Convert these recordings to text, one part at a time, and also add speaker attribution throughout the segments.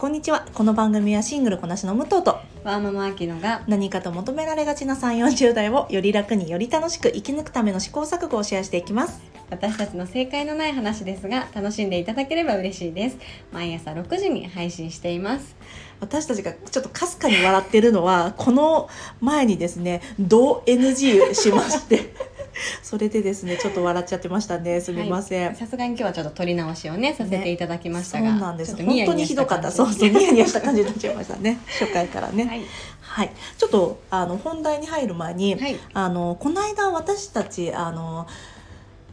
Speaker 1: こんにちは。この番組はシングルこなしの武藤と
Speaker 2: ワーママアキノが
Speaker 1: 何かと求められがちな3 4 0代をより楽により楽しく生き抜くための試行錯誤をシェアしていきます。
Speaker 2: 私たちの正解のない話ですが楽しんでいただければ嬉しいです。毎朝6時に配信しています。
Speaker 1: 私たちがちょっとかすかに笑ってるのはこの前にですね「同 NG」しましてそれでですね ちょっと笑っちゃってましたね。すみません、
Speaker 2: はいさすがに今日はちょっと撮り直しをねさせていただきましたが、
Speaker 1: そうなんです。本当にひどかった。そうそう。ニヤニヤした感じになっちゃいましたね。初回からね。
Speaker 2: はい。
Speaker 1: はい、ちょっとあの本題に入る前に、
Speaker 2: はい。
Speaker 1: あのこの間私たちあの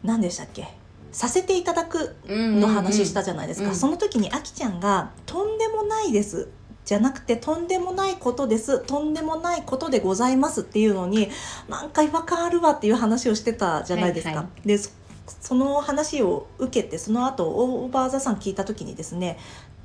Speaker 1: 何でしたっけ？させていただくの話したじゃないですか、
Speaker 2: うん
Speaker 1: その時にあきちゃんが「とんでもないです」じゃなくて「とんでもないことです」「とんでもないことでございます」っていうのになんか違和感あるわっていう話をしてたじゃないですか。
Speaker 2: はいは
Speaker 1: でそその話を受けてその後オーバーザさん聞いた時にですね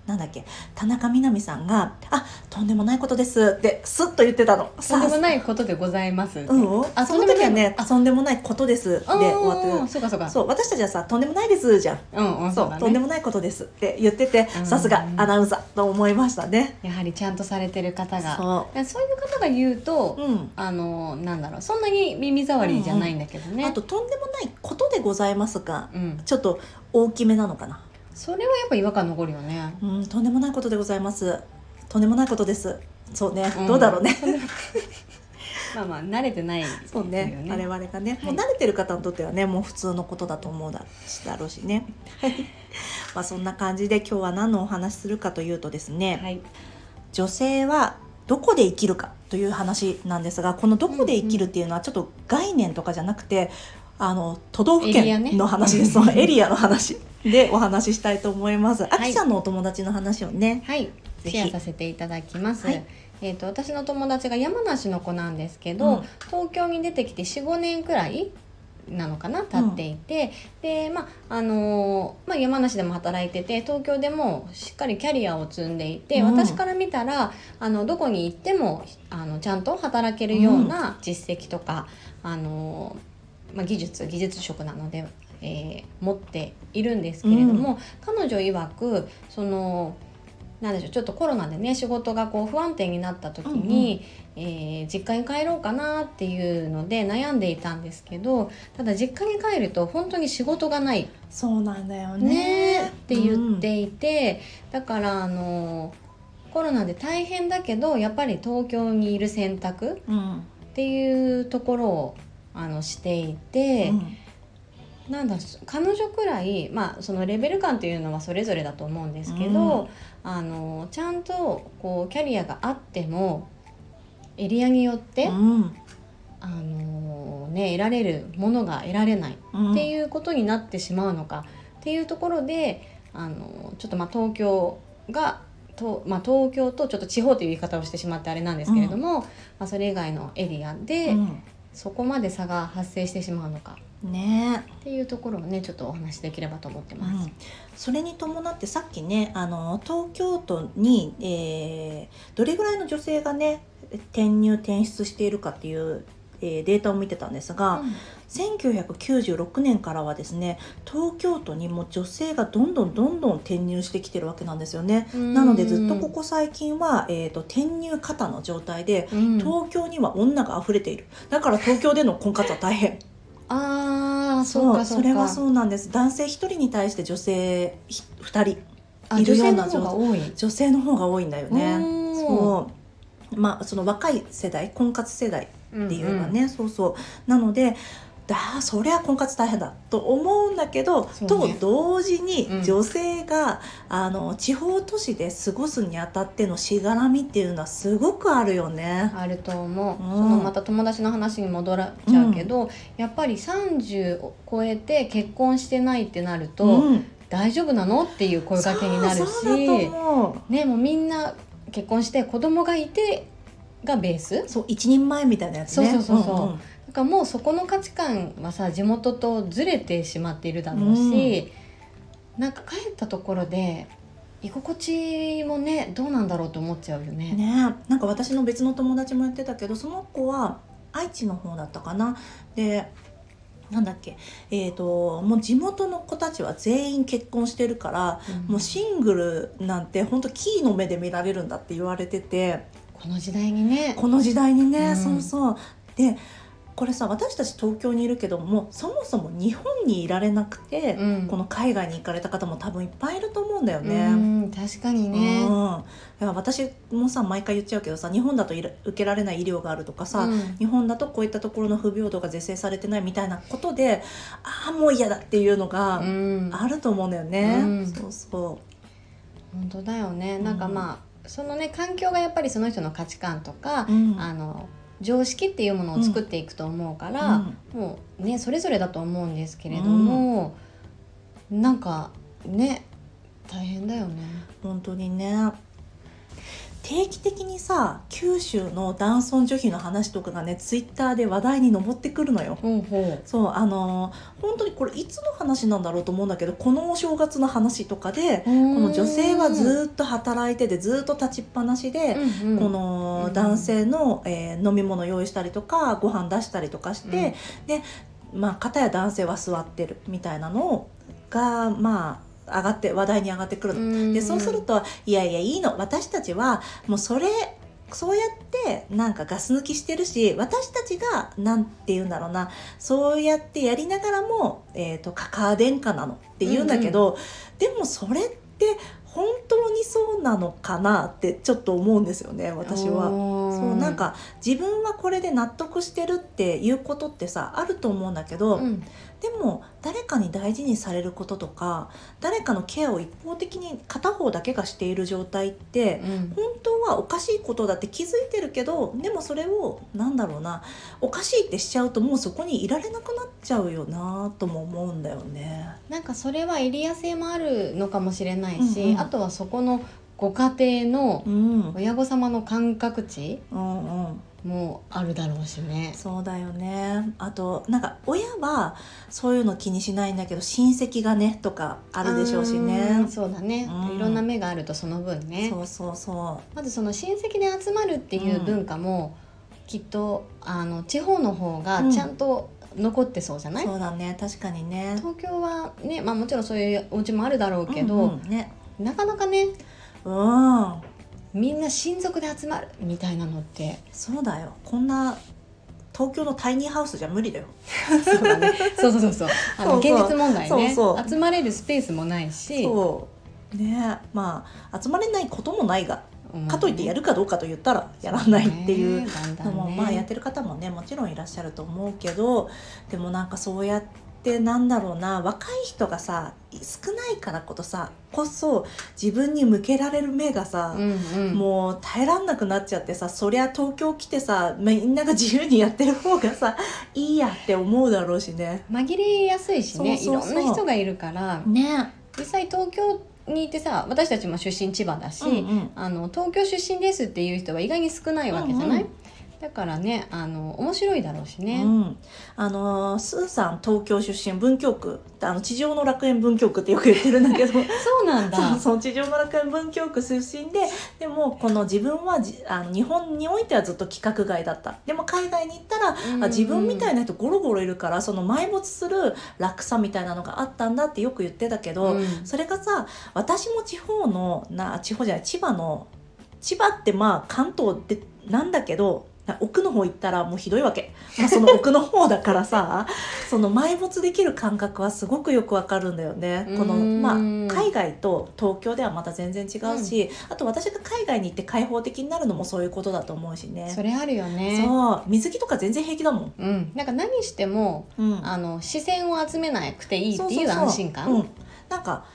Speaker 1: なんだっけ田中みな実さんが「あとんでもないことです」ってスッと言ってたの。
Speaker 2: とんでもないことでございます。って
Speaker 1: うん、
Speaker 2: あ
Speaker 1: その時はね
Speaker 2: あ「
Speaker 1: とんでもないことです」で
Speaker 2: あ
Speaker 1: 終わって
Speaker 2: そうかそうか。
Speaker 1: そう。私たちはさ「とんでもないです」じゃん。
Speaker 2: うんうん
Speaker 1: そう
Speaker 2: ね。
Speaker 1: とんでもないことです。って言ってて
Speaker 2: うん。
Speaker 1: さすがアナウンサーと思いましたね。
Speaker 2: やはりちゃんとされてる方が。
Speaker 1: そ
Speaker 2: そういう方が言うと、
Speaker 1: う、うん。
Speaker 2: あのなんだろうそんなに耳障りじゃないんだけどね、
Speaker 1: あととんでもないことでございますが
Speaker 2: うん、
Speaker 1: ちょっと大きめなのかな。
Speaker 2: それはやっぱ違和感残るよね。
Speaker 1: うんとんでもないことでございます。とんでもないことです。そうね、
Speaker 2: うん。
Speaker 1: どうだろうね。
Speaker 2: まあまあ慣れてない
Speaker 1: そうね。我々がね、
Speaker 2: はい。
Speaker 1: もう慣れてる方にとってはねもう普通のことだと思うだだろうしね。まあそんな感じで今日は何のお話しするかというとですね、
Speaker 2: はい。
Speaker 1: 女性はどこで生きるかという話なんですがこのどこで生きるっていうのはちょっと概念とかじゃなくてあの都道府県の話です、そのエリアの話でお話ししたいと思います。あ
Speaker 2: はい
Speaker 1: きさんのお友達の話をね、
Speaker 2: はいシェアさせていただきます、
Speaker 1: はい。
Speaker 2: えー、と私の友達が山梨の子なんですけど、
Speaker 1: うん。
Speaker 2: 東京に出てきて45年くらいなのかな経っていて、でまああのーまあ、山梨でも働いてて東京でもしっかりキャリアを積んでいて、
Speaker 1: うん。
Speaker 2: 私から見たらあのどこに行ってもあのちゃんと働けるような実績とか、あのーまあ、技術技術職なので、えー持っているんですけれども、彼女曰くそのなんでしょうちょっとコロナでね仕事がこう不安定になった時に、えー実家に帰ろうかなっていうので悩んでいたんですけどただ実家に帰ると本当に仕事がない。
Speaker 1: そうなんだよ
Speaker 2: ね。
Speaker 1: ね
Speaker 2: って言っていて、だからあのコロナで大変だけどやっぱり東京にいる選択
Speaker 1: うん、うん。
Speaker 2: っていうところをあのしていて。
Speaker 1: うん
Speaker 2: なんだ彼女くらい、まあ、そのレベル感というのはそれぞれだと思うんですけど、あのちゃんとこうキャリアがあってもエリアによって、
Speaker 1: うん。
Speaker 2: あのね、得られるものが得られない
Speaker 1: うん。
Speaker 2: っていうことになってしまうのかっていうところであのちょっとまあ東京がと、まあ、東京とちょっと地方という言い方をしてしまってあれなんですけれども、まあ、それ以外のエリアで、
Speaker 1: うん
Speaker 2: そこまで差が発生してしまうのか。
Speaker 1: ね。
Speaker 2: っていうところをねちょっとお話しできればと思ってます。
Speaker 1: うん、それに伴ってさっきねあの東京都に、えーどれぐらいの女性がね転入転出しているかっていう、えーデータを見てたんですが、1996年からはですね東京都にも女性がどんどんどんどん転入してきてるわけなんですよね。なのでずっとここ最近は、えー、と転入過多の状態で
Speaker 2: うん。
Speaker 1: 東京には女が溢れている。だから東京での婚活は大変。
Speaker 2: ああそうかそ
Speaker 1: れはそうなんです。男性1人に対して女性ひ2人
Speaker 2: あ
Speaker 1: いるような
Speaker 2: 女性の方が多い。
Speaker 1: 女性の方が多いんだよね。
Speaker 2: うん。
Speaker 1: そうまあその若い世代婚活世代
Speaker 2: うん
Speaker 1: っていうかね、そうそう。なのでだそりゃ婚活大変だと思うんだけど、
Speaker 2: ね。
Speaker 1: と同時に
Speaker 2: うん。
Speaker 1: 女性が、あの地方都市で過ごすにあたってのしがらみっていうのはすごくあるよね。
Speaker 2: あると思う、
Speaker 1: うん。
Speaker 2: そのまた友達の話に戻らちゃうけど、やっぱり30を超えて結婚してないってなると、
Speaker 1: うん。
Speaker 2: 大丈夫なの？っていう声かけになるし。ねもうみんな結婚して子供がいてがベース？
Speaker 1: そう一人前みたいなやつね。
Speaker 2: そうそうそうそう。ん
Speaker 1: ん。
Speaker 2: だからもうそこの価値観はさ地元とずれてしまっているだろうし、なんか帰ったところで居心地もねどうなんだろうと思っちゃうよね。
Speaker 1: ね。なんか私の別の友達も言ってたけどその子は愛知の方だったかな。でなんだっけ？えっ、ともう地元の子たちは全員結婚してるから、もうシングルなんて本当キーの目で見られるんだって言われてて。
Speaker 2: この時代にね。
Speaker 1: この時代にね、
Speaker 2: うん。
Speaker 1: そうそう。でこれさ私たち東京にいるけどもそもそも日本にいられなくて、
Speaker 2: うん。
Speaker 1: この海外に行かれた方も多分いっぱいいると思うんだよ
Speaker 2: う
Speaker 1: ね。
Speaker 2: ん確かにね、
Speaker 1: うん、いや私もさ毎回言っちゃうけどさ日本だと受けられない医療があるとかさ、
Speaker 2: うん。
Speaker 1: 日本だとこういったところの不平等が是正されてないみたいなことでああもう嫌だっていうのが
Speaker 2: うん。
Speaker 1: あると思うんだよね。
Speaker 2: うん。
Speaker 1: そうそ
Speaker 2: 本当だよね。
Speaker 1: うん
Speaker 2: なん。かまあそのね環境がやっぱりその人の価値観とか、あの常識っていうものを作っていくと思うから、もうねそれぞれだと思うんですけれども、なんかね大変だよね。
Speaker 1: 本当にね定期的にさ九州の男尊女卑の話とかがねツイッターで話題に上ってくるのよ。
Speaker 2: ほうほ
Speaker 1: そうあのー本当にこれいつの話なんだろうと思うんだけどこのお正月の話とかで
Speaker 2: う。こ
Speaker 1: この女性はずっと働いててずっと立ちっぱなしで、
Speaker 2: うんうん
Speaker 1: この男性の、えー飲み物用意したりとかご飯出したりとかして、でまあ片や男性は座ってるみたいなのがまあ上がって話題に上がってくるの。でそうすると「いやいやいいの。私たちはもうそれそうやってなんかガス抜きしてるし私たちがなんて言うんだろうな。そうやってやりながらも、えー、とカカア殿下なのって言うんだけど、でもそれって本当にそうなのかなってちょっと思うんですよね私は。そうなんか自分はこれで納得してるっていうことってさあると思うんだけど、
Speaker 2: うん。
Speaker 1: でも誰かに大事にされることとか誰かのケアを一方的に片方だけがしている状態って
Speaker 2: うん。
Speaker 1: 本当はおかしいことだって気づいてるけどでもそれをなんだろうなおかしいってしちゃうともうそこにいられなくなっちゃうよなとも思うんだよね。
Speaker 2: なんかそれはエリア性もあるのかもしれないし、
Speaker 1: うんうん。
Speaker 2: あとはそこのご家庭の
Speaker 1: うん、
Speaker 2: 親御様の感覚値
Speaker 1: うんうん。
Speaker 2: もあるだろうしね。
Speaker 1: そうだよね。あとなんか親はそういうの気にしないんだけど親戚がねとかあるでしょうし
Speaker 2: う
Speaker 1: ね
Speaker 2: ん。そうだね、
Speaker 1: うん。
Speaker 2: いろんな目があるとその分ね。
Speaker 1: そうそうそ
Speaker 2: まずその親戚で集まるっていう文化も、きっとあの地方の方がちゃんと残ってそうじゃ
Speaker 1: う
Speaker 2: ない、
Speaker 1: そうだね。確かにね。
Speaker 2: 東京はね、まあ、もちろんそういうお家もあるだろうけど、
Speaker 1: うんうん。ね。
Speaker 2: なかなかね
Speaker 1: うん。
Speaker 2: みんな親族で集まるみたいなのって。
Speaker 1: そうだよ。こんな東京のタイニーハウスじゃ無理だよ。
Speaker 2: そうだね。そうそうそう。そ うあの
Speaker 1: そうそう。
Speaker 2: 現実問題ね。
Speaker 1: そうそう。
Speaker 2: 集まれるスペースもないし。
Speaker 1: そう。ねまあ集まれないこともないが
Speaker 2: うん。
Speaker 1: かといってやるかどうかと言ったらやらないっていうのもまあやってる方もねもちろんいらっしゃると思うけどでもなんかそうやってなんだろうな若い人がさ少ないからこそさこそ自分に向けられる目がさ、
Speaker 2: うんうん。
Speaker 1: もう耐えらんなくなっちゃってさそりゃ東京来てさみんなが自由にやってる方がさ いいやって思うだろうしね。
Speaker 2: 紛れやすいしね。いろんな人がいるから。
Speaker 1: ね。
Speaker 2: 実際東京にいてさ私たちも出身千葉だし、
Speaker 1: うんうん。
Speaker 2: あの東京出身ですっていう人は意外に少ないわけじゃない、
Speaker 1: うんうん
Speaker 2: だからねあの面白いだろうしね、
Speaker 1: うん、あのースーさん東京出身文京区あの地上の楽園文京区ってよく言ってるんだけど。
Speaker 2: そうなんだ。
Speaker 1: そう地上の楽園文京区出身ででもこの自分はじあの日本においてはずっと規格外だった。でも海外に行ったら、あ自分みたい
Speaker 2: な
Speaker 1: な人ゴロゴロいるからその埋没する楽さみたいなのがあったんだってよく言ってたけど、それがさ私も地方のな地方じゃない千葉の千葉ってまあ関東でなんだけどな奥の方行ったらもうひどいわけ、まあ、その奥の方だからさ その埋没できる感覚はすごくよくわかるんだよね。この
Speaker 2: うん
Speaker 1: まあ、海外と東京ではまた全然違うし、あと私が海外に行って開放的になるのもそういうことだと思うしね。
Speaker 2: それあるよね。
Speaker 1: そう。水着とか全然平気だもん。
Speaker 2: うん、なんか何しても
Speaker 1: うん。
Speaker 2: あの視線を集めなくていいっていう。安心感。
Speaker 1: うん、なんか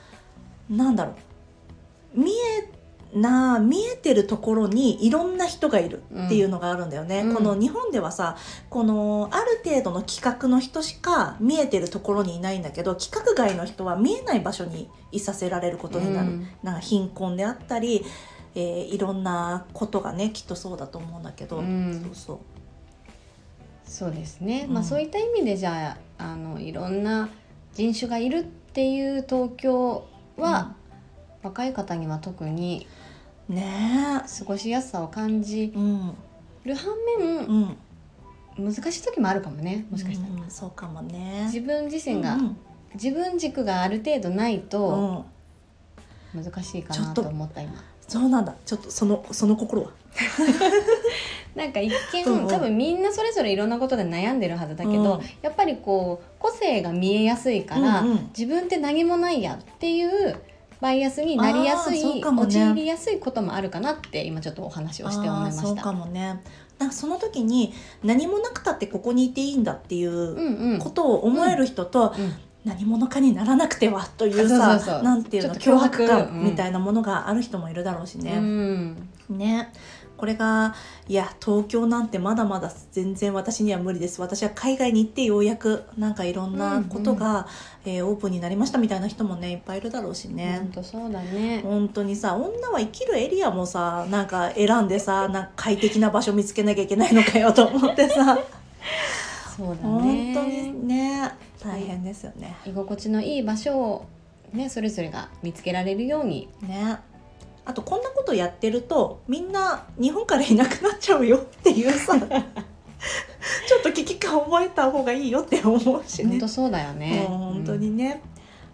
Speaker 1: なんだろう。見えな見えてるところにいろんな人がいるっていうのがあるんだよね、
Speaker 2: うん。
Speaker 1: この日本ではさこのある程度の規格の人しか見えてるところにいないんだけど規格外の人は見えない場所にいさせられることになる、
Speaker 2: うん。
Speaker 1: なんか貧困であったり、えーいろんなことがねきっとそうだと思うんだけど、
Speaker 2: うん。
Speaker 1: そうそう。
Speaker 2: そうですね、
Speaker 1: うん。
Speaker 2: まあそういった意味でじゃああのいろんな人種がいるっていう東京は、若い方には特に
Speaker 1: ね
Speaker 2: 過ごしやすさを感じる反面、
Speaker 1: うん。
Speaker 2: 難しい時もあるかもねもしかしたら、
Speaker 1: うんそうかもね。
Speaker 2: 自分自身が、
Speaker 1: うん
Speaker 2: 自分軸がある程度ない
Speaker 1: うん
Speaker 2: と
Speaker 1: うん。
Speaker 2: 難しいかな
Speaker 1: と
Speaker 2: と思った今。
Speaker 1: そうなんだ。ちょっとそのその心は。
Speaker 2: なんか一見、多分みんなそれぞれいろんなことで悩んでるはずだけど、
Speaker 1: うん。
Speaker 2: やっぱりこう個性が見えやすいから、
Speaker 1: うんうん。
Speaker 2: 自分って何もないやっていうバイアスになりやすい、
Speaker 1: ね。
Speaker 2: 陥りやすいこともあるかなって今ちょっとお話をして思いま
Speaker 1: あーそうか
Speaker 2: した。
Speaker 1: もね。なんかその時に何もなくたってここにいていいんだっていうことを思える人と、
Speaker 2: うん。
Speaker 1: 何者かにならなくてはというさ
Speaker 2: そ
Speaker 1: なんていうの脅迫感みたいなものがある人もいるだろうし
Speaker 2: う
Speaker 1: ね。
Speaker 2: ん。
Speaker 1: ねこれがいや東京なんてまだまだ全然私には無理です私は海外に行ってようやくなんかいろんなことが、えーオープンになりましたみたいな人もねいっぱいいるだろうしね。
Speaker 2: 本当そうだね。
Speaker 1: 本当にさ女は生きるエリアもさなんか選んでさなんか快適な場所見つけなきゃいけないのかよと思ってさ
Speaker 2: そうだ
Speaker 1: 本
Speaker 2: ね。
Speaker 1: 当にね大変ですよね。
Speaker 2: 居心地のいい場所をねそれぞれが見つけられるように。
Speaker 1: ねあとこんなことやってるとみんな日本からいなくなっちゃうよっていうさ ちょっと危機感覚えた方がいいよって思うしね。
Speaker 2: 本当。そうだよね。
Speaker 1: 本当にね、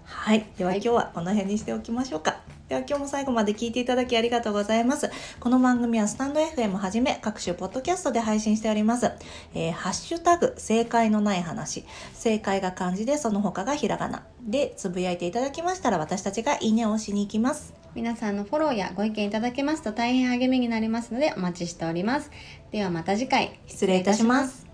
Speaker 1: はい。では今日はこの辺にしておきましょうか。では今日も最後まで聞いていただきありがとうございます。この番組はスタンド FM はじめ各種ポッドキャストで配信しております、えーハッシュタグ正解のない話。正解が漢字でその他がひらがな。でつぶやいていただきましたら私たちがいいねを押しに行きます
Speaker 2: 皆さんのフォローやご意見いただけますと大変励みになりますのでお待ちしております。ではまた次回
Speaker 1: 失礼いたします